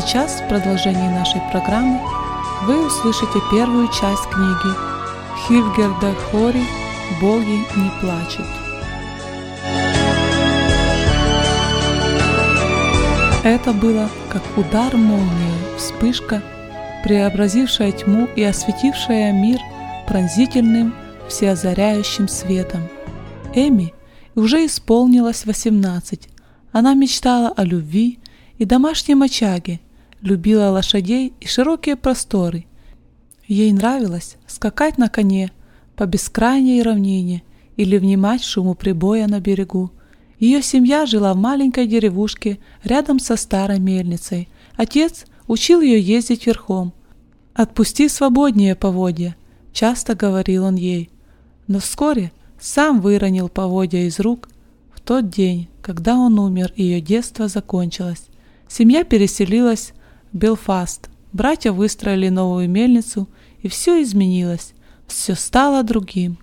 сейчас в продолжении нашей программы вы услышите первую часть книги Хильгерда Хори «Боги не плачут». Это было как удар молнии, вспышка, преобразившая тьму и осветившая мир пронзительным, всеозаряющим светом. Эми уже исполнилось 18. Она мечтала о любви и домашнем очаге, любила лошадей и широкие просторы. Ей нравилось скакать на коне по бескрайней равнине или внимать шуму прибоя на берегу. Ее семья жила в маленькой деревушке рядом со старой мельницей. Отец учил ее ездить верхом. «Отпусти свободнее поводья», — часто говорил он ей. Но вскоре сам выронил поводья из рук в тот день, когда он умер, ее детство закончилось. Семья переселилась в Белфаст. Братья выстроили новую мельницу, и все изменилось. Все стало другим.